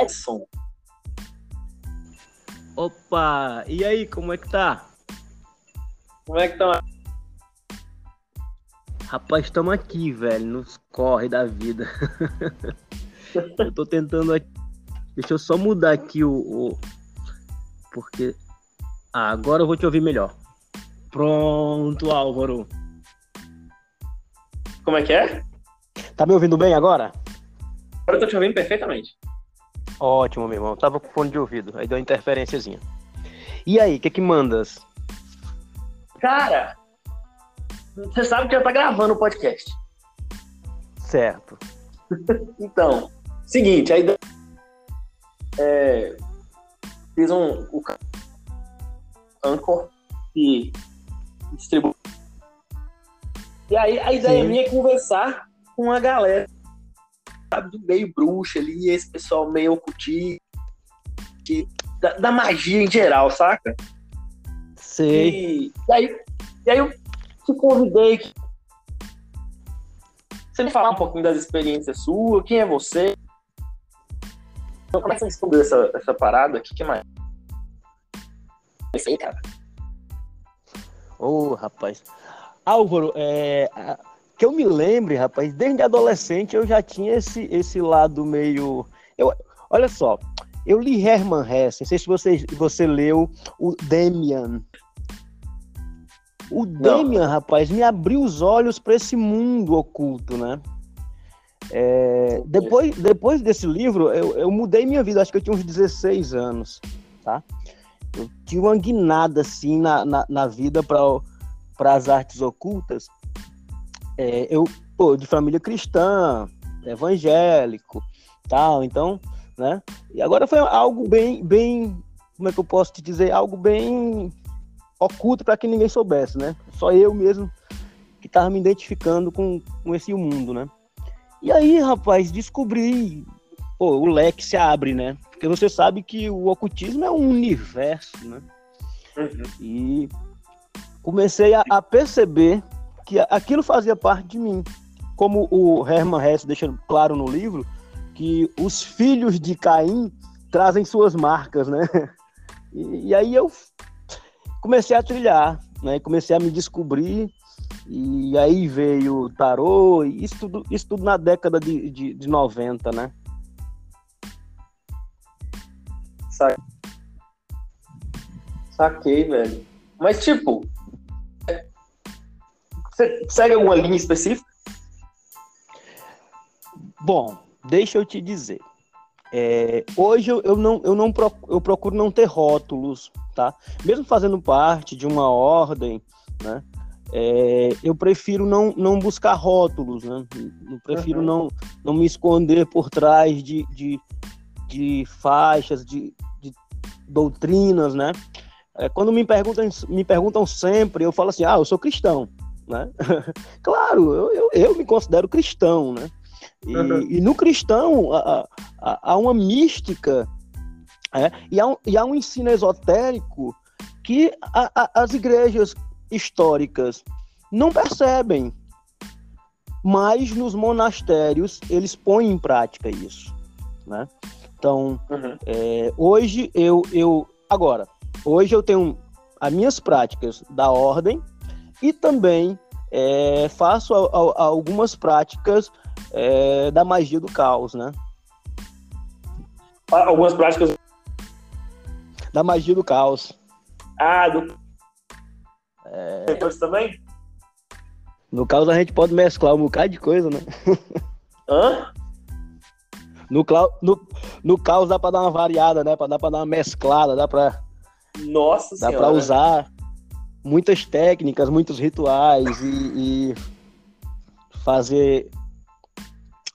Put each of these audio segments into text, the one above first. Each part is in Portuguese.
Edson. Opa, e aí, como é que tá? Como é que estão? Rapaz, estamos aqui, velho, nos corre da vida. eu tô tentando aqui. Deixa eu só mudar aqui o, o. Porque. Ah, agora eu vou te ouvir melhor. Pronto, Álvaro. Como é que é? Tá me ouvindo bem agora? Agora eu tô te ouvindo perfeitamente. Ótimo, meu irmão. Tava com fone de ouvido. Aí deu uma interferênciazinha. E aí, o que que mandas? Cara, você sabe que já tá gravando o podcast. Certo. Então, seguinte, aí é, fiz um o Anchor e distribui. E aí a ideia Sim. minha é conversar com a galera, sabe, do meio bruxa ali, esse pessoal meio ocultista, que- da, da magia em geral, saca? Sei. E, e aí, e aí eu te convidei. que- Você me falar um pouquinho das experiências suas, quem é você? Então, como é que você descobriu essa, essa parada? O que, que mais? Isso aí, cara. Ô, rapaz. Álvaro, é, que eu me lembre, rapaz, desde adolescente eu já tinha esse, esse lado meio. Eu, olha só, eu li Hermann Hesse, não sei se você, você leu o Demian. O Demian, rapaz, me abriu os olhos para esse mundo oculto, né? É, depois, depois desse livro, eu, eu mudei minha vida, acho que eu tinha uns 16 anos, tá? Eu tinha uma guinada, assim, na, na, na vida para as artes ocultas. É, eu, pô, de família cristã, evangélico, tal, então, né? E agora foi algo bem, bem, como é que eu posso te dizer? Algo bem oculto para que ninguém soubesse, né? Só eu mesmo que estava me identificando com, com esse mundo, né? E aí, rapaz, descobri, pô, o leque se abre, né? Porque você sabe que o ocultismo é um universo, né? Uhum. E comecei a, a perceber que aquilo fazia parte de mim. Como o Hermann Hesse deixa claro no livro, que os filhos de Caim trazem suas marcas, né? E, e aí eu comecei a trilhar, né? Comecei a me descobrir, e aí veio o tarô, e isso tudo, isso tudo na década de, de, de 90, né? Sa- Saquei, velho. Mas, tipo, você segue alguma linha específica? Bom, deixa eu te dizer. É, hoje eu, eu não, eu não proc- eu procuro não ter rótulos, tá? Mesmo fazendo parte de uma ordem, né? É, eu prefiro não, não buscar rótulos, né? Eu prefiro Uhum. não, não me esconder por trás de, de, de faixas, de, de doutrinas, né? É, quando me perguntam, me perguntam sempre, eu falo assim, ah, eu sou cristão, né? claro, eu, eu, eu me considero cristão, né? E, Uhum. e no cristão há, há- há uma mística é, e, há um, e há um ensino esotérico que a- a- as igrejas históricas não percebem, mas nos monastérios eles põem em prática isso, né? Então, Uhum. é, hoje eu, eu agora hoje eu tenho as minhas práticas da ordem e também é, faço a- a- algumas práticas é, da magia do caos, né? Ah, Algumas práticas. Da magia do caos. Ah, do. É... também? No caos a gente pode mesclar um bocado de coisa, né? Hã? No, clau- no, no caos dá pra dar uma variada, né? Dá pra dar uma mesclada, dá pra, Nossa dá senhora. pra usar muitas técnicas, muitos rituais e, e fazer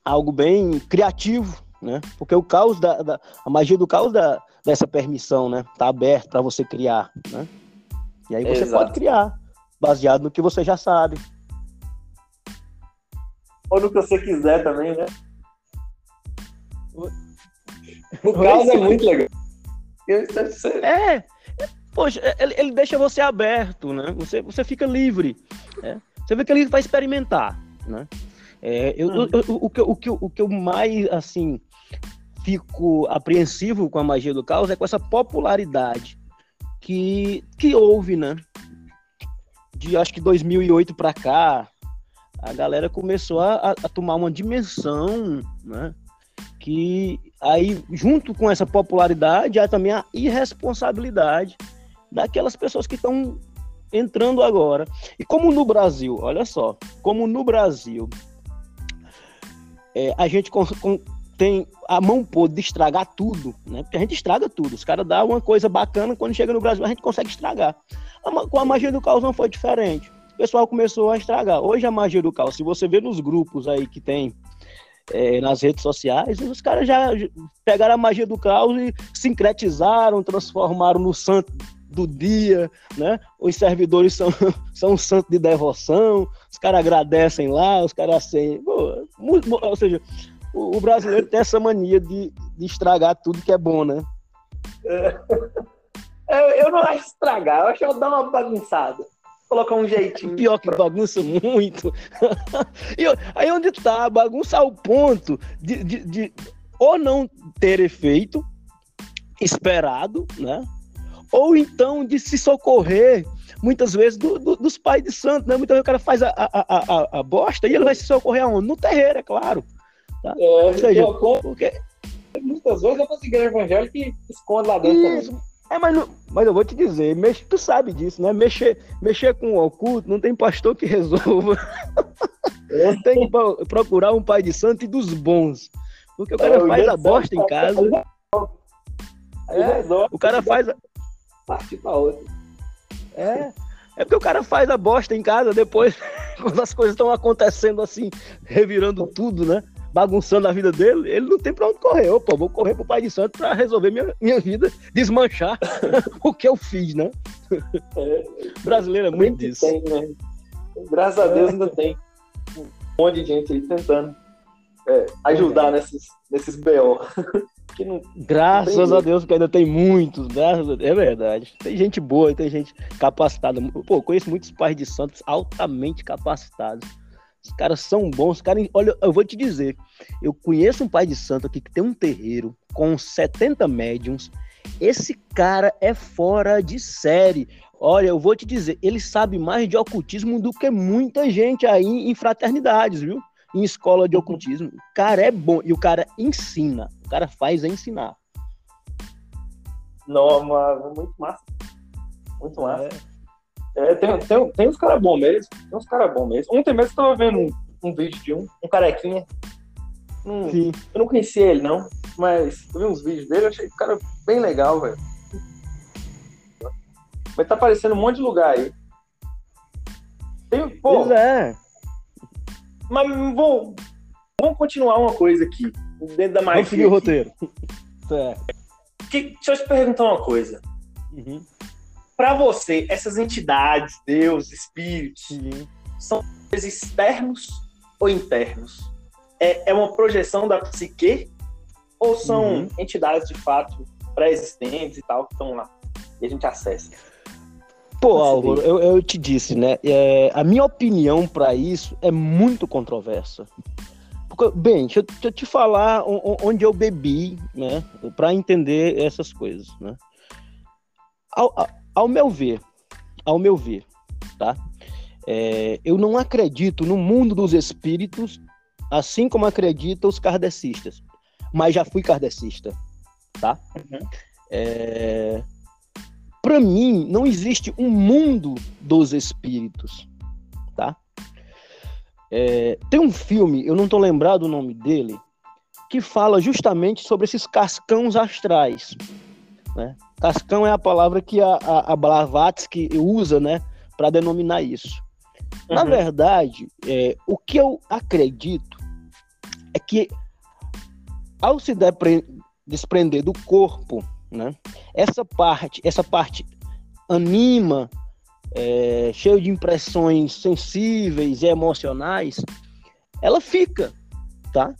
algo bem criativo, né? Porque o caos da, da- a magia do caos dá dessa permissão, né? Tá aberto para você criar, né? E aí você Exato. pode criar baseado no que você já sabe. Ou no que você quiser também, né? Oi? caso é muito legal. É, poxa, ele, ele deixa você aberto, né? Você, você fica livre. né? Você vê que ele vai experimentar, né? É, eu, Uhum. eu- eu- o, que, eu- o, que, o que eu mais, assim, fico apreensivo com a magia do caos é com essa popularidade que, que houve, né? De acho que 2008 para cá, a galera começou a, a, tomar uma dimensão, né? Que aí, junto com essa popularidade, há também a irresponsabilidade daquelas pessoas que estão entrando agora. E como no Brasil, olha só, como no Brasil é, a gente com, com, tem a mão podre de estragar tudo, né? Porque a gente estraga tudo. Os caras dão uma coisa bacana, quando chega no Brasil a gente consegue estragar. Com a magia do caos não foi diferente. O pessoal começou a estragar. Hoje a magia do caos, se você vê nos grupos aí que tem é, nas redes sociais, os caras já pegaram a magia do caos e sincretizaram, transformaram no santo do dia, né? Os servidores são, são um santo de devoção, os caras agradecem lá, os caras assim, pô, ou seja, o, o, brasileiro tem essa mania de, de estragar tudo que é bom, né? É. Eu, eu não acho estragar, eu acho que eu dar uma bagunçada. Colocar um jeitinho. Pior que bagunça muito. e aí onde tá? Bagunça ao ponto de, de, de ou não ter efeito esperado, né? Ou então de se socorrer, muitas vezes, do, do, dos pais de santo, né? Muitas vezes o cara faz a, a, a, a, bosta e ele vai se socorrer aonde? No terreiro, é claro. Tá? É, ou seja, porque... muitas vezes eu consigo evangelho que esconde lá dentro Isso. também. É, mas, não, mas eu vou te dizer, mex, tu sabe disso, né? Mexer, mexer com o oculto não tem pastor que resolva. É. tem que procurar um pai de santo e dos bons. Porque o cara é, faz a bosta em casa. É, o cara faz, partir para outra. É. É porque o cara faz a bosta em casa depois, quando as coisas estão acontecendo assim, revirando tudo, né? Bagunçando a vida dele, ele não tem pra onde correr. Opa, vou correr pro Pai de Santo pra resolver minha, minha vida, desmanchar o que eu fiz, né? É, Brasileiro é muito disso. Tem, né? Graças a Deus ainda tem um monte de gente aí tentando é, ajudar nesses, nesses BO. Não, graças não a Deus, que ainda tem muitos, graças a Deus, é verdade. Tem gente boa, tem gente capacitada. Pô, conheço muitos pais de santos altamente capacitados. Os caras são bons, os caras, olha, eu vou te dizer, eu conheço um pai de santo aqui que tem um terreiro com 70 médiums. Esse cara é fora de série. Olha, eu vou te dizer, ele sabe mais de ocultismo do que muita gente aí em fraternidades, viu? Em escola de ocultismo. O cara é bom e o cara ensina. O cara faz a ensinar. Não, mas muito massa. Muito massa. É. é tem, tem, tem uns caras bons mesmo. Tem uns caras bons mesmo. Ontem mesmo eu tava vendo um, um, vídeo de um, um carequinha. Um, Sim. Eu não conhecia ele, não. Mas eu vi uns vídeos dele, eu achei o cara bem legal, velho. Mas tá aparecendo um monte de lugar aí. Tem, pô, pois é. Mas vou, vamos continuar uma coisa aqui, dentro da magia. Vamos seguir o roteiro. Certo. Que, deixa eu te perguntar uma coisa. Uhum. Para você, essas entidades, Deus, espíritos, uhum. são externos ou internos? É, é uma projeção da psique ou são uhum. entidades de fato pré-existentes e tal que estão lá e a gente acessa? Pô, Álvaro, eu, eu te disse, né? É, a minha opinião para isso é muito controversa. Porque, bem, deixa eu, deixa eu, te falar onde eu bebi, né? Para entender essas coisas, né? Ao, ao, meu ver, ao meu ver, tá? É, eu não acredito no mundo dos espíritos, assim como acreditam os kardecistas. Mas já fui kardecista, tá? Uhum. É, para mim, não existe um mundo dos espíritos, tá? É, tem um filme, eu não estou lembrado o nome dele, que fala justamente sobre esses cascãos astrais. Né? Cascão é a palavra que a, a, a Blavatsky usa né, para denominar isso. Uhum. Na verdade, é, o que eu acredito é que ao se desprender do corpo né? Essa parte, essa parte anima, é, cheio de impressões sensíveis e emocionais, ela fica, tá?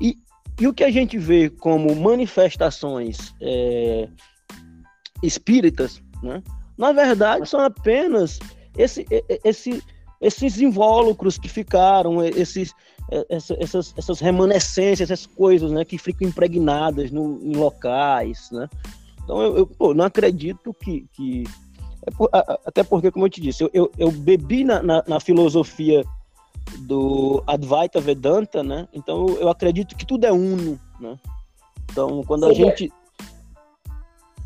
E, e o que a gente vê como manifestações é, espíritas, né? Na verdade, são apenas esse, esse, esses invólucros que ficaram, esses, essas, essas remanescências, essas coisas, né, que ficam impregnadas no, em locais, né? Então eu, eu pô, não acredito que, que é até porque, como eu te disse, eu, eu, eu bebi na, na, na, filosofia do Advaita Vedanta, né? Então eu acredito que tudo é uno, né? Então quando a gente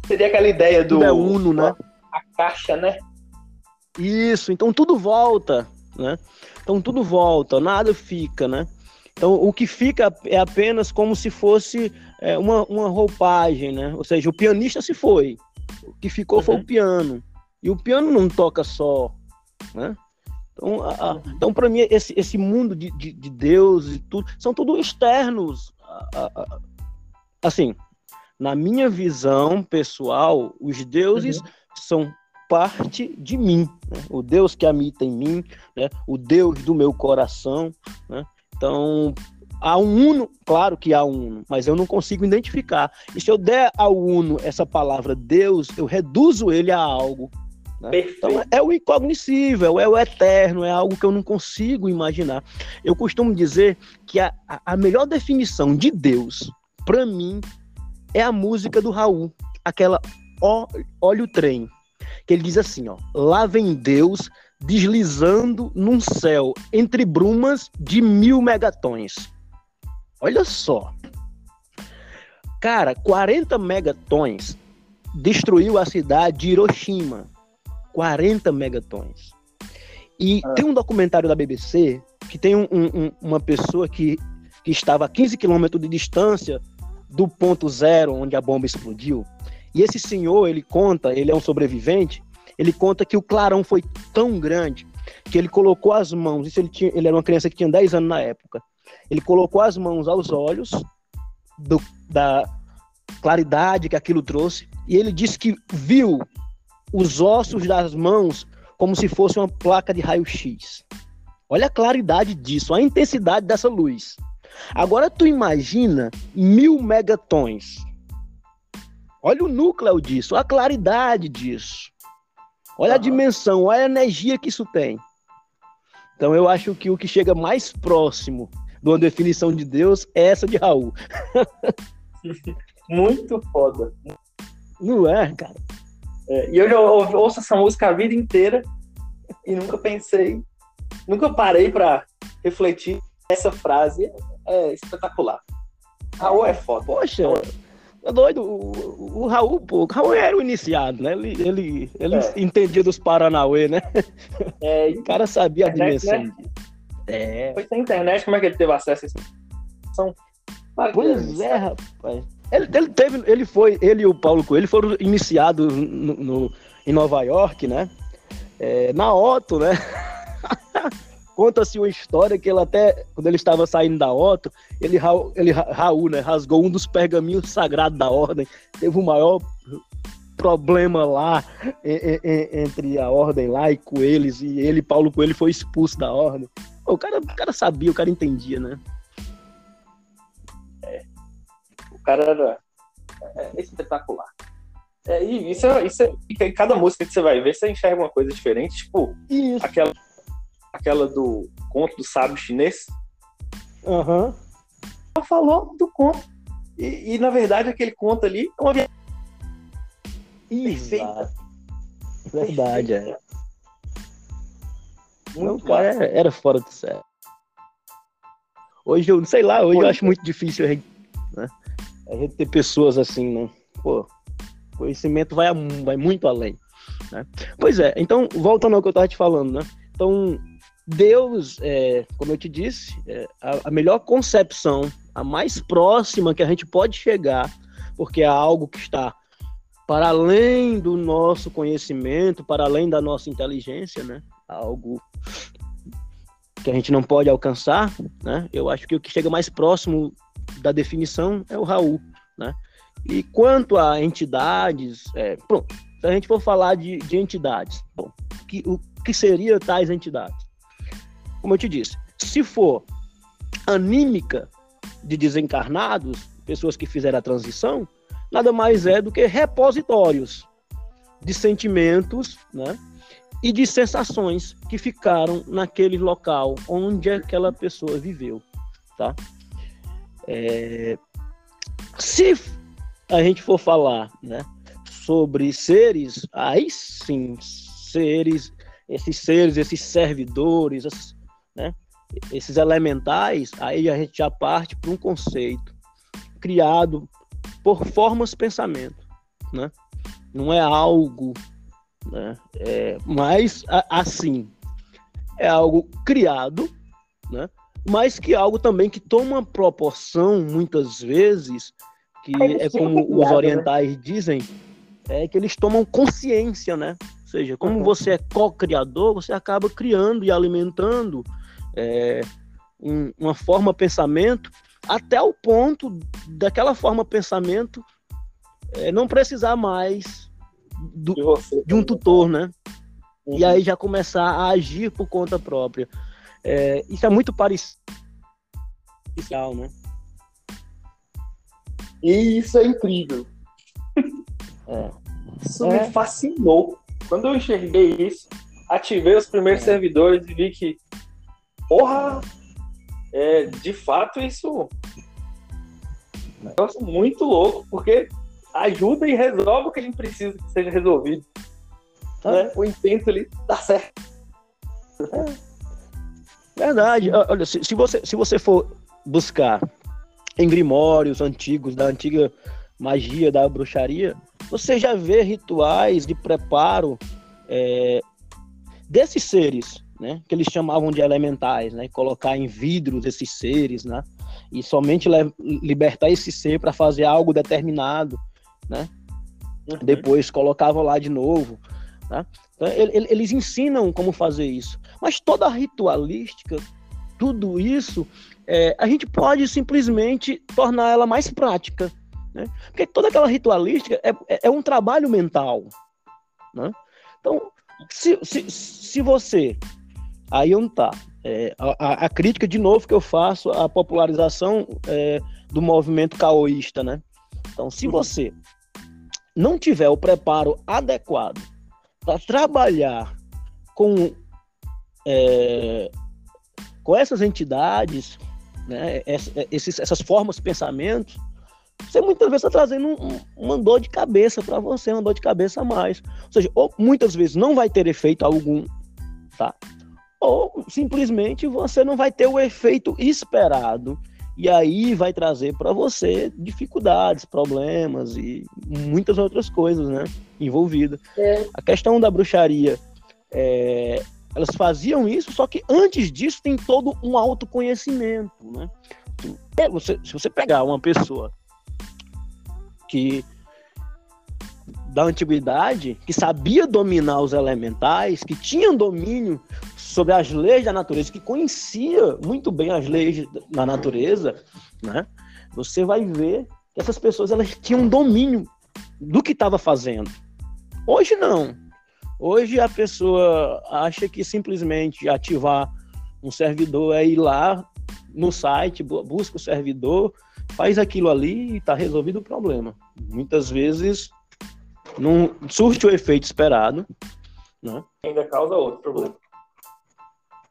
seria aquela ideia do tudo é uno, né? A caixa, né? Isso. Então tudo volta, né? Então tudo volta, nada fica, né? Então o que fica é apenas como se fosse é, uma, uma roupagem, né? Ou seja, o pianista se foi, o que ficou uhum. foi o uhum. piano. E o piano não toca só, né? Então, a, a, então para mim, esse, esse mundo de, de, de, Deus e tudo, são tudo externos. A, assim, na minha visão pessoal, os deuses uhum. são parte de mim. Né? O Deus que habita em mim, né? o Deus do meu coração. Né? Então, há um uno, claro que há um uno, mas eu não consigo identificar. E se eu der ao uno essa palavra Deus, eu reduzo ele a algo. Né? Então é o incognoscível, é o eterno, é algo que eu não consigo imaginar. Eu costumo dizer que a, a melhor definição de Deus, para mim, é a música do Raul, aquela Olha o Trem, que ele diz assim: ó, lá vem Deus deslizando num céu entre brumas de mil megatons. Olha só. Cara, 40 megatons destruiu a cidade de Hiroshima. 40 megatons. E ah. tem um documentário da BBC que tem um, um, uma pessoa que, que estava a 15 quilômetros de distância do ponto zero onde a bomba explodiu. E esse senhor, ele conta, ele é um sobrevivente, ele conta que o clarão foi tão grande que ele colocou as mãos, isso ele, tinha, ele era uma criança que tinha 10 anos na época, ele colocou as mãos aos olhos do, da claridade que aquilo trouxe, e ele disse que viu os ossos das mãos como se fosse uma placa de raio-x. Olha a claridade disso, a intensidade dessa luz. Agora tu imagina mil megatons. Olha o núcleo disso, a claridade disso. Olha a dimensão, olha a energia que isso tem. Então eu acho que o que chega mais próximo de uma definição de Deus é essa de Raul. Muito foda. Não é, cara? É, e eu já ouço essa música a vida inteira e nunca pensei, nunca parei para refletir essa frase. É espetacular. Raul é foda. Poxa, é doido. O, o, Raul, pô, o Raul era o iniciado, né? Ele, ele, ele é. entendia dos Paranauê, né? É, o cara sabia a dimensão. Né? É. Foi sem internet, como é que ele teve acesso a isso? São... Pois é, rapaz. Ele, ele, teve, ele foi, ele e o Paulo Coelho foram iniciados no, no em Nova York, né? É, na Otto, né? Conta-se uma história que ele até, quando ele estava saindo da Otto, ele, ele Raul, né, rasgou um dos pergaminhos sagrados da ordem. Teve o maior problema lá entre a ordem lá e Coelhos, e ele, Paulo Coelho, foi expulso da ordem. O cara, o cara sabia, o cara entendia, né? cara era é, é espetacular. É, e isso, é, isso é, cada música que você vai ver, você enxerga uma coisa diferente. Tipo, isso. aquela, aquela do conto do sábio chinês. Aham. Uhum. falou do conto. E, e, na verdade, aquele conto ali é uma viagem. Perfeita. Verdade, é. Muito Não, cara, era, era fora do céu. Hoje eu, sei lá, hoje Pô, eu acho muito difícil né? a gente ter pessoas assim, né? Pô, conhecimento vai, vai muito além. Né? Pois é, então, voltando ao que eu estava te falando, né? Então, Deus, é, como eu te disse, é a, a, melhor concepção, a mais próxima que a gente pode chegar, porque é algo que está para além do nosso conhecimento, para além da nossa inteligência, né? Algo que a gente não pode alcançar, né? Eu acho que o que chega mais próximo da definição é o Raul, né? E quanto a entidades, é, pronto, se a gente for falar de, de entidades, bom, que, o que seria tais entidades? Como eu te disse, se for anímica de desencarnados, pessoas que fizeram a transição, nada mais é do que repositórios de sentimentos, né? e de sensações que ficaram naquele local onde aquela pessoa viveu, tá? É... Se a gente for falar, né, sobre seres, aí sim, seres, esses seres, esses servidores, né, esses elementais, aí a gente já parte para um conceito criado por formas de pensamento, né? Não é algo, né? É, mas assim é algo criado, né? Mas que é algo também que toma proporção muitas vezes que é, como os né? orientais dizem, é que eles tomam consciência, né? Ou seja, como uhum. você é co-criador, você acaba criando e alimentando é, um, uma forma pensamento até o ponto daquela forma pensamento é, não precisar mais do, de, um tutor, né? Uhum. E aí já começar a agir por conta própria. É, isso é muito parecido, né? E isso é incrível. É. Isso é. me fascinou. Quando eu enxerguei isso, ativei os primeiros é. servidores e vi que, porra, é, de fato isso é um negócio muito louco, porque ajuda e resolve o que a gente precisa que seja resolvido. Né? O intento ali dá certo. É. Verdade. Olha, se, se, você, se você for buscar em grimórios antigos, da antiga magia, da bruxaria, você já vê rituais de preparo é, desses seres, né? Que eles chamavam de elementais, né? Colocar em vidros esses seres, né? E somente libertar esse ser para fazer algo determinado né? Uhum. Depois colocavam lá de novo. Né? Então, ele, eles ensinam como fazer isso. Mas toda a ritualística, tudo isso, é, a gente pode simplesmente tornar ela mais prática. Né? Porque toda aquela ritualística é, é, é um trabalho mental. Né? Então, se, se, se você. Aí não tá. É, a, a, crítica, de novo, que eu faço à popularização é, do movimento caoísta, né? Então, se uhum. você não tiver o preparo adequado para trabalhar com, é, com essas entidades, né, esses, essas formas de pensamento, você muitas vezes está trazendo um, uma dor de cabeça para você, uma dor de cabeça a mais. Ou seja, ou muitas vezes não vai ter efeito algum, tá? Ou simplesmente você não vai ter o efeito esperado e aí vai trazer para você dificuldades, problemas e muitas outras coisas, né? Envolvidas. É. A questão da bruxaria, é, elas faziam isso, só que antes disso tem todo um autoconhecimento, né? É, você, se você pegar uma pessoa que da antiguidade, que sabia dominar os elementais, que tinha domínio sobre as leis da natureza, que conhecia muito bem as leis da natureza, né? Você vai ver que essas pessoas elas tinham domínio do que estava fazendo. Hoje não. Hoje a pessoa acha que simplesmente ativar um servidor é ir lá no site, busca o servidor, faz aquilo ali e está resolvido o problema. Muitas vezes não surte o efeito esperado. Né? Ainda causa outro problema.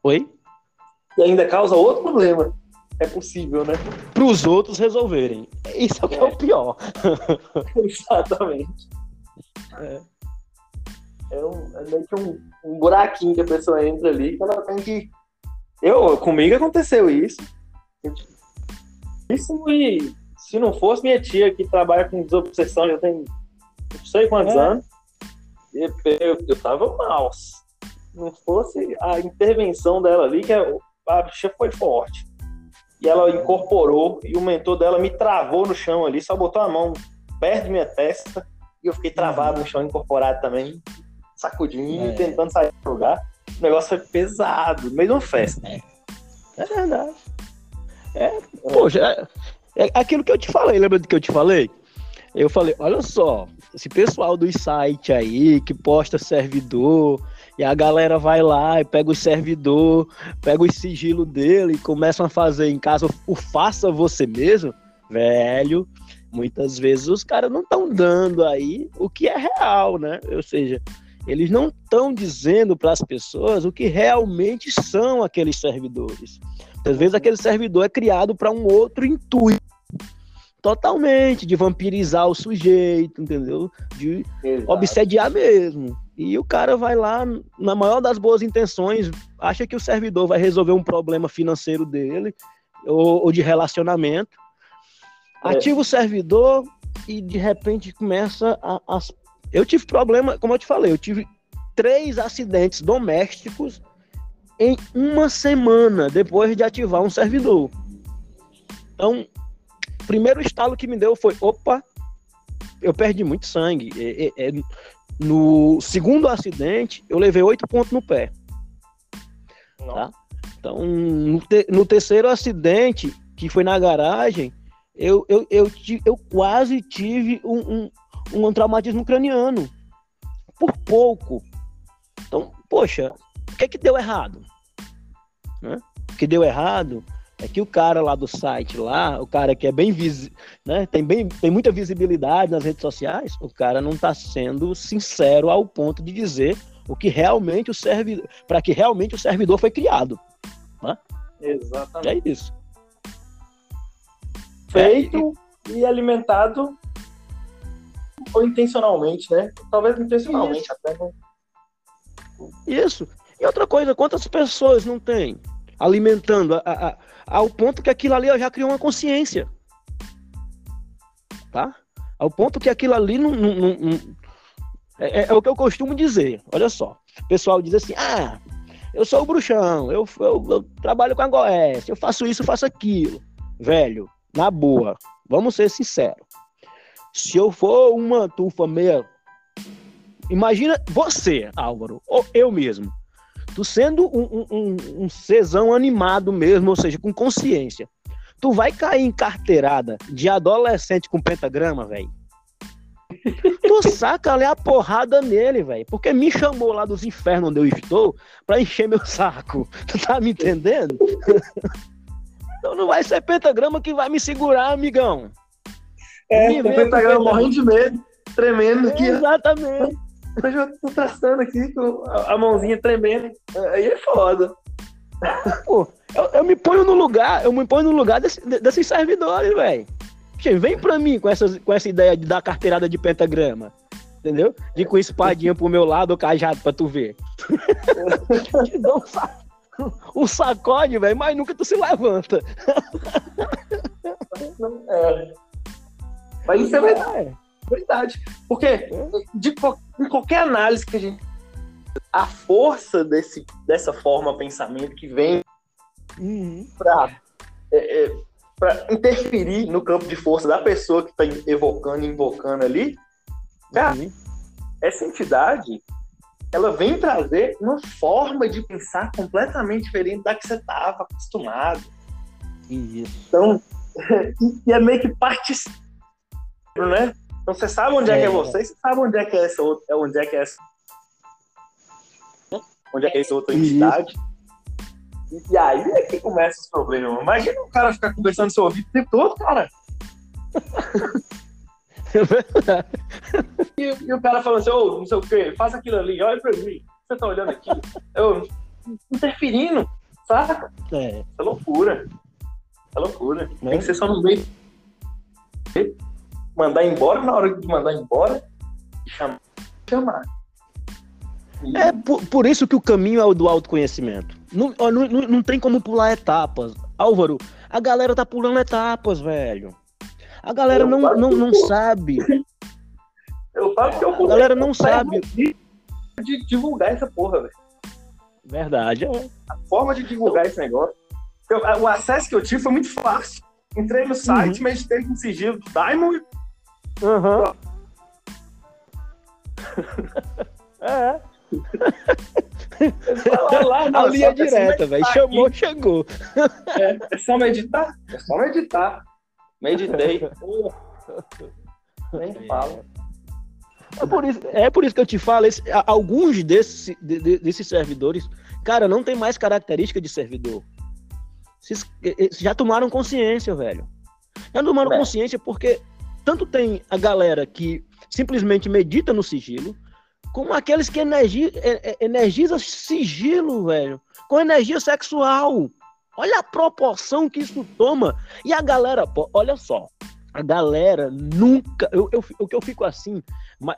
Oi? E ainda causa outro problema. É possível, né? Para os outros resolverem. Isso é o que é, é o pior. Exatamente. É. É, um, é meio que um, um, buraquinho que a pessoa entra ali que ela tem que. Eu, comigo aconteceu isso. Isso e se não fosse minha tia que trabalha com desobsessão já tem não sei quantos é. anos, eu, eu, eu tava mal não fosse a intervenção dela ali, que a bicha foi forte. E ela incorporou e o mentor dela me travou no chão ali, só botou a mão perto de minha testa e eu fiquei travado no chão, incorporado também, sacudindo, é. tentando sair do lugar. O negócio foi pesado, meio de uma festa. É, é verdade. É, poxa, é, é aquilo que eu te falei, lembra do que eu te falei? Eu falei, olha só, esse pessoal do site aí que posta servidor, e a galera vai lá e pega o servidor, pega o sigilo dele e começam a fazer em casa o faça você mesmo, velho. Muitas vezes os caras não estão dando aí o que é real, né? Ou seja, eles não estão dizendo para as pessoas o que realmente são aqueles servidores. Às vezes aquele servidor é criado para um outro intuito totalmente de vampirizar o sujeito, entendeu? De Exato. obsediar mesmo. E o cara vai lá, na maior das boas intenções, acha que o servidor vai resolver um problema financeiro dele ou, ou de relacionamento. É. Ativa o servidor e de repente começa a, as. Eu tive problema, como eu te falei, eu tive três acidentes domésticos em uma semana depois de ativar um servidor. Então, o primeiro estalo que me deu foi: opa, eu perdi muito sangue. É, é, é, no segundo acidente, eu levei oito pontos no pé. Tá? Então, no, te, no, terceiro acidente, que foi na garagem, eu, eu, eu, eu quase tive um, um, um traumatismo craniano. Por pouco. Então, poxa, o que é que deu errado? Né? O que deu errado é que o cara lá do site lá, o cara que é bem vis... né, tem bem tem muita visibilidade nas redes sociais, o cara não está sendo sincero ao ponto de dizer o que realmente o servidor, para que realmente o servidor foi criado. Né? Exatamente. É isso. Feito é, e... e alimentado ou intencionalmente, né? Talvez intencionalmente isso. até. Né? Isso. E outra coisa, quantas pessoas não tem alimentando a, a, ao ponto que aquilo ali já criou uma consciência. Tá? Ao ponto que aquilo ali não. não, não, é, é, é, o que eu costumo dizer. Olha só. O pessoal diz assim: ah, eu sou o bruxão, eu, eu, eu trabalho com a Goiás, eu faço isso, faço aquilo. Velho, na boa, vamos ser sinceros. Se eu for uma tufa meia. Imagina você, Álvaro, ou eu mesmo tu sendo um, um, um cesão animado mesmo, ou seja, com consciência, tu vai cair em carteirada de adolescente com pentagrama, velho. Tu saca ali a porrada nele, velho. Porque me chamou lá dos infernos onde eu estou pra encher meu saco. Tu tá me entendendo? então não vai ser pentagrama que vai me segurar, amigão. É, o pentagrama morrendo de medo, tremendo aqui. Exatamente. Eu já tô traçando aqui com a mãozinha tremendo. Aí é foda. Pô, eu, eu, me ponho no lugar, eu me ponho no lugar desse, desses servidores, velho. Vem pra mim com, essas, com essa ideia de dar carteirada de pentagrama. Entendeu? De com espadinha pro meu lado ou cajado pra tu ver. Te dou um, sac... um sacode, velho, mas nunca tu se levanta. É. Mas isso é verdade. Verdade. Porque de, em qualquer análise que a gente. A força desse, dessa forma de pensamento que vem uhum. para é, é, interferir no campo de força da pessoa que está evocando e invocando ali, cara, uhum. essa entidade ela vem trazer uma forma de pensar completamente diferente da que você estava acostumado. Isso. Então, e é meio que parte né? Então você sabe onde é, é que é você, você sabe onde é que é essa outra, onde é que é essa, onde é que é essa outra entidade. E, aí é que começa os problemas. Imagina o cara ficar conversando no seu ouvido o tempo todo, cara. É. E, e, o cara falando assim, ô, oh, não sei o quê, faça aquilo ali, olha pra mim. Você tá olhando aqui? Eu interferindo, saca? É. É loucura. É loucura. Tem que ser só no meio mandar embora na hora de mandar embora e chamar. chamar. E... É por, por, isso que o caminho é o do autoconhecimento. Não, não, não, não tem como pular etapas. Álvaro, a galera tá pulando etapas, velho. A galera eu não, não, não sabe. Eu falo que eu A galera não sabe. De divulgar essa porra, velho. Verdade. É. A forma de divulgar esse negócio. Eu, o acesso que eu tive foi muito fácil. Entrei no site, uhum. meditei com sigilo do Diamond Uhum. é. lá, não, a linha direta, velho. Chamou, aqui. chegou. É, é, só meditar? É só meditar. Meditei. Nem fala. É por, isso, é por isso que eu te falo, esse, alguns desses, de, desses servidores, cara, não tem mais característica de servidor. Vocês, já tomaram consciência, velho. Já tomaram é. consciência porque tanto tem a galera que simplesmente medita no sigilo, como aqueles que energia, energizam sigilo, velho, com energia sexual. Olha a proporção que isso toma. E a galera, pô, olha só, a galera nunca. Eu, eu, o que eu fico assim,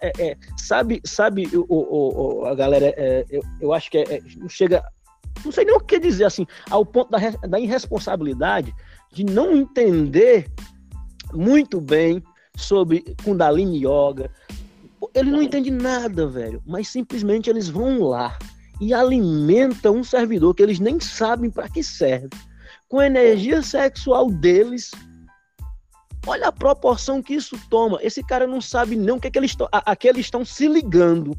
é, é, sabe, sabe, o, a galera, é, eu, eu acho que é, é, chega. Não sei nem o que dizer assim, ao ponto da, da irresponsabilidade de não entender muito bem sobre Kundalini Yoga, ele não entende nada, velho. Mas simplesmente eles vão lá e alimentam um servidor que eles nem sabem para que serve. Com a energia sexual deles. Olha a proporção que isso toma. Esse cara não sabe nem o que, é que eles estão. A, a que eles estão se ligando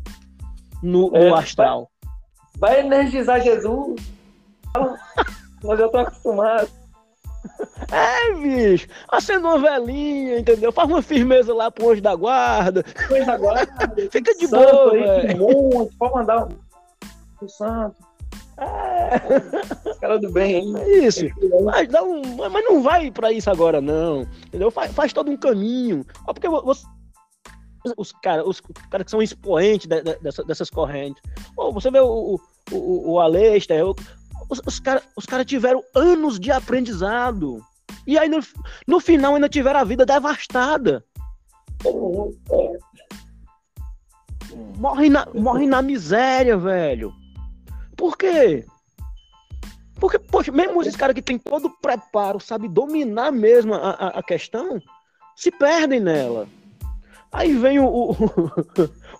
no, é, no astral. Vai, vai energizar Jesus. Mas eu tô acostumado. É, bicho, acende uma velhinha, entendeu? Faz uma firmeza lá pro anjo da guarda. Anjo da guarda. Fica de boa, aí, monte, pode mandar um santo. É. Cara do bem, hein? É isso. Mas, dá um, mas não vai para isso agora, não. Entendeu? Faz, faz todo um caminho. Porque você, os caras os cara que são expoentes de, de, dessa, dessas correntes. Oh, você vê o, o, o, o Alester, os, os caras os cara tiveram anos de aprendizado. E aí, no, no final, ainda tiveram a vida devastada. Morre na, morre na miséria, velho. Por quê? Porque, poxa, mesmo esses caras que tem todo o preparo, sabe dominar mesmo a, a, a questão, se perdem nela. Aí vem o, o,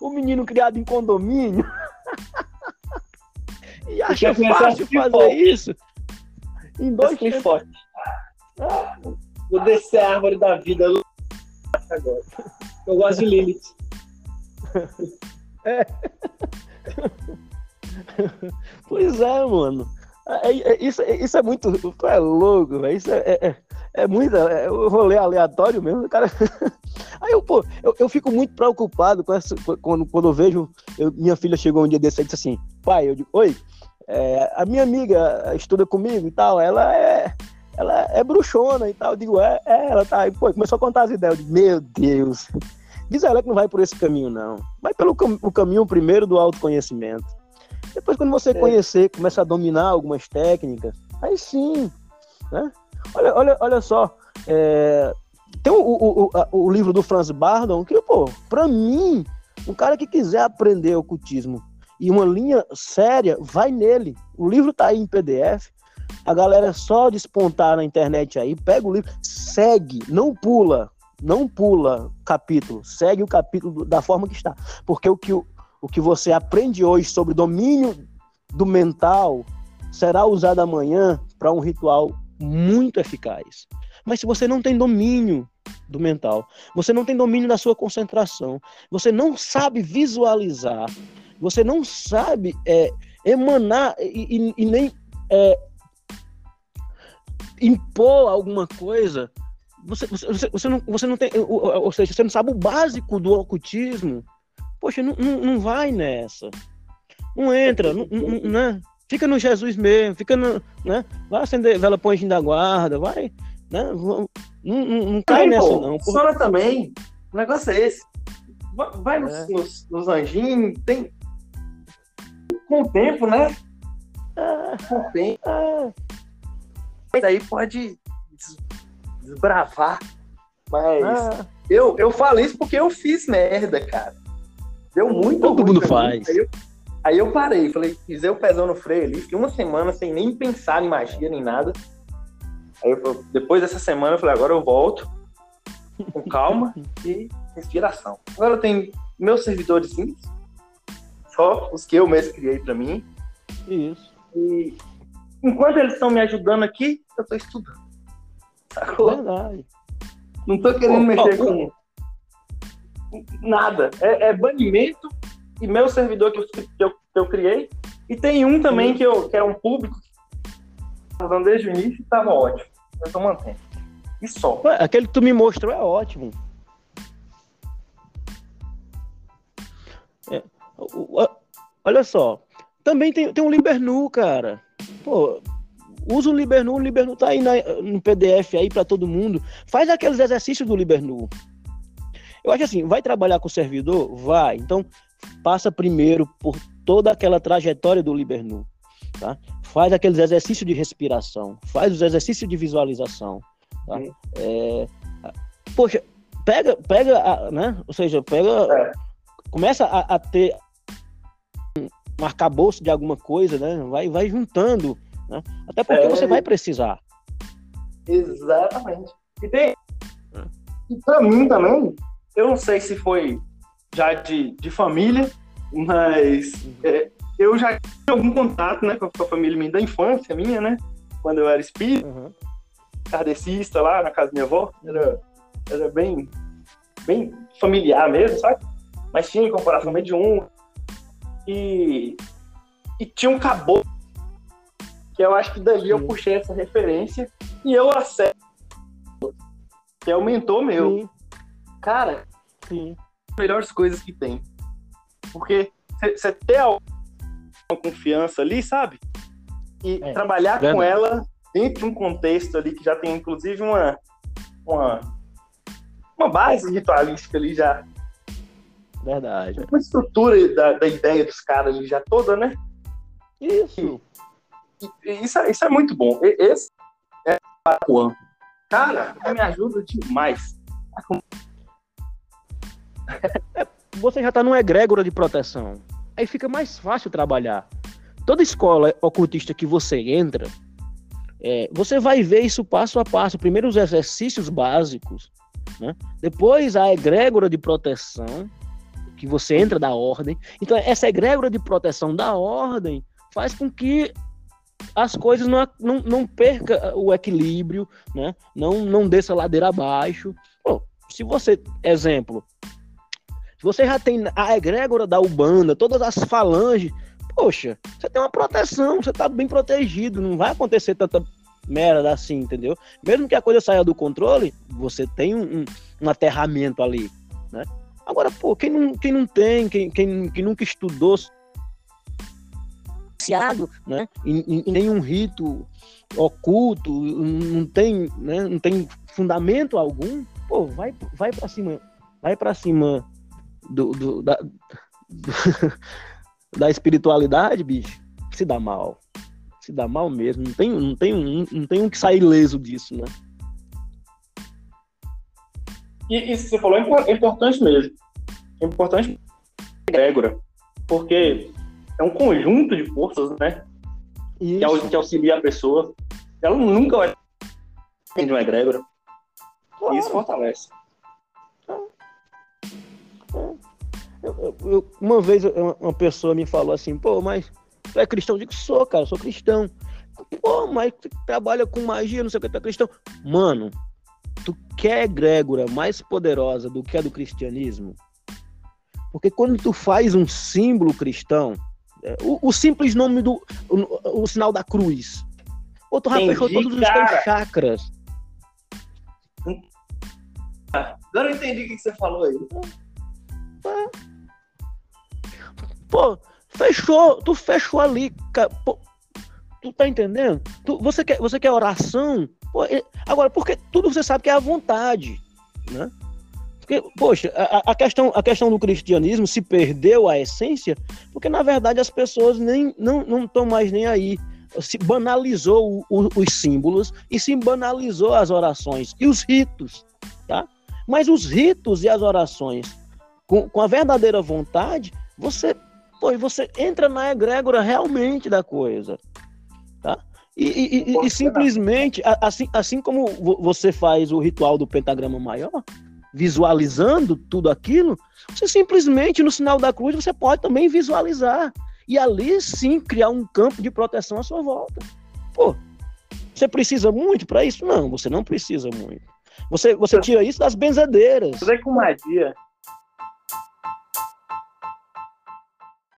o menino criado em condomínio e acha fácil fazer forte. isso. Em dois tempos. forte. Ah, vou descer a árvore da vida agora. Eu gosto de Lilith. É. Pois é, mano. É, é, isso, é, isso é muito. Tu é louco, velho. Isso é, é, é muito. É, eu vou ler aleatório mesmo, cara. Aí eu, pô, eu, eu fico muito preocupado com essa, quando, quando eu vejo. Eu, minha filha chegou um dia desse e disse assim: pai, eu digo, oi, é, a minha amiga estuda comigo e tal, ela é ela é bruxona e tal. Eu digo, é, é ela tá. E, pô, começou a contar as ideias. Eu digo, meu Deus. Diz ela que não vai por esse caminho, não. Vai pelo cam o caminho primeiro do autoconhecimento. Depois, quando você é. conhecer, começa a dominar algumas técnicas, aí sim. Né? Olha, olha, olha só. É, tem o, o, o, o, livro do Franz Bardon, que, pô, pra mim, um cara que quiser aprender ocultismo e uma linha séria, vai nele. O livro tá aí em PDF. A galera é só despontar na internet aí, pega o livro, segue, não pula, não pula capítulo, segue o capítulo da forma que está. Porque o que, o, o que você aprende hoje sobre domínio do mental será usado amanhã para um ritual muito eficaz. Mas se você não tem domínio do mental, você não tem domínio da sua concentração, você não sabe visualizar, você não sabe é, emanar e, e, e nem é, impor alguma coisa. Você, você, você, não, você não tem, ou, ou, seja, você não sabe o básico do ocultismo. Poxa, não, não, não vai nessa. Não entra, não, não, né? Fica no Jesus mesmo, fica no, né? Vai acender vela põe da guarda, vai, né? Não, não, não cai nessa não. Funciona também. O negócio é esse. Vai nos, é. nos, nos anjinhos, tem, com o tempo, né? Com o tempo. Mas aí pode desbravar. Mas ah. eu, eu falo isso porque eu fiz merda, cara. Deu muito Todo mundo faz. Aí eu, aí eu, parei, falei, fiz o pezão no freio ali, fiquei uma semana sem nem pensar em magia nem nada. Aí eu, depois dessa semana eu falei, agora eu volto com calma e inspiração. Agora eu tenho meus servidores só os que eu mesmo criei para mim. Isso. E enquanto eles estão me ajudando aqui, eu estou estudando. Sacou? Verdade. Não estou querendo mexer com nada. É, é, banimento e meu servidor que eu, que eu, que eu criei. E tem um também que, eu, que é um público que usando desde o início e estava ótimo. Eu estou mantendo. E só. Ué, aquele que tu me mostrou é ótimo. Olha só, também tem, tem um Libernu, cara. Pô, usa o Libernu, o Libernu tá aí na, no PDF aí para todo mundo. Faz aqueles exercícios do Libernu. Eu acho assim, vai trabalhar com o servidor? Vai. Então, passa primeiro por toda aquela trajetória do Libernu, tá? Faz aqueles exercícios de respiração, faz os exercícios de visualização, tá? É, poxa, pega, pega, né? Ou seja, pega, é. começa a, a ter um arcabouço de alguma coisa, né? Vai, vai juntando, né? Até porque é, você vai precisar. Exatamente. E tem. É. E pra mim também, eu não sei se foi já de, de família, mas uhum. é, eu já tinha algum contato né, com a família minha da infância minha, né? Quando eu era espírita, uhum. kardecista lá na casa da minha avó, era, era bem, bem familiar mesmo, sabe? Mas tinha incorporação mediúnica e, e tinha um caboclo que eu acho que dali eu puxei essa referência e eu aceito que é o mentor meu. Sim. Cara, Sim. melhores coisas que tem. Porque você ter uma confiança ali, sabe? E é, trabalhar com ela dentro de um contexto ali que já tem inclusive uma uma, uma base ritualística ali já Verdade. Uma estrutura da, da ideia dos caras ali já toda, né? Isso. E, e, isso, é, isso é muito bom. Esse é o Cara, me ajuda demais. É, você já está numa egrégora de proteção. Aí fica mais fácil trabalhar. Toda escola ocultista que você entra, é, você vai ver isso passo a passo. Primeiro os exercícios básicos, né? depois a egrégora de proteção, que você entra da ordem. Então, essa egrégora de proteção da ordem faz com que as coisas não, não, não perca o equilíbrio, né? não, não desça ladeira abaixo. Pô, se você, exemplo, se você já tem a egrégora da Ubanda, todas as falanges, poxa, você tem uma proteção, você está bem protegido, não vai acontecer tanta merda assim, entendeu? Mesmo que a coisa saia do controle, você tem um, um, um aterramento ali, né? Agora, pô, quem não, quem não tem, quem, quem, quem nunca estudou né? Em, em, nenhum rito oculto, não tem, né? não tem fundamento algum, pô, vai, vai para cima, vai para cima do, do da, do, da espiritualidade, bicho, se dá mal, se dá mal mesmo, não tem, não tem, um, não tem um que sair leso disso, né? E isso que você falou é, é importante mesmo. É importante egrégora, porque é um conjunto de forças, né? Isso. Que auxilia a pessoa. Ela nunca vai ter uma egrégora. Claro. Isso fortalece. Eu, eu, eu, uma vez uma pessoa me falou assim, pô, mas tu é cristão? Eu digo, sou, cara, sou cristão. Pô, mas tu trabalha com magia, não sei o que, tu é cristão. Mano, tu quer egrégora mais poderosa do que a do cristianismo? Porque quando tu faz um símbolo cristão, é, o, o simples nome do. O, o, sinal da cruz. Ou tu já fechou todos os teus chakras. Agora eu entendi o que você falou aí. Pô, fechou, tu fechou ali. Pô, tu tá entendendo? Tu, você, quer, você quer oração? Pô, agora, porque tudo você sabe que é a vontade, né? Porque, poxa, a, a, questão, a questão do cristianismo se perdeu a essência, porque na verdade as pessoas nem, não estão mais nem aí. Se banalizou o, o, os símbolos e se banalizou as orações e os ritos, tá? Mas os ritos e as orações, com, com a verdadeira vontade, você, pô, você entra na egrégora realmente da coisa, e, e, e simplesmente, assim, assim como você faz o ritual do pentagrama maior, visualizando tudo aquilo, você simplesmente no sinal da cruz você pode também visualizar e ali sim criar um campo de proteção à sua volta. Pô, você precisa muito para isso? Não, você não precisa muito. Você, você tira isso das benzedeiras. Fazer com magia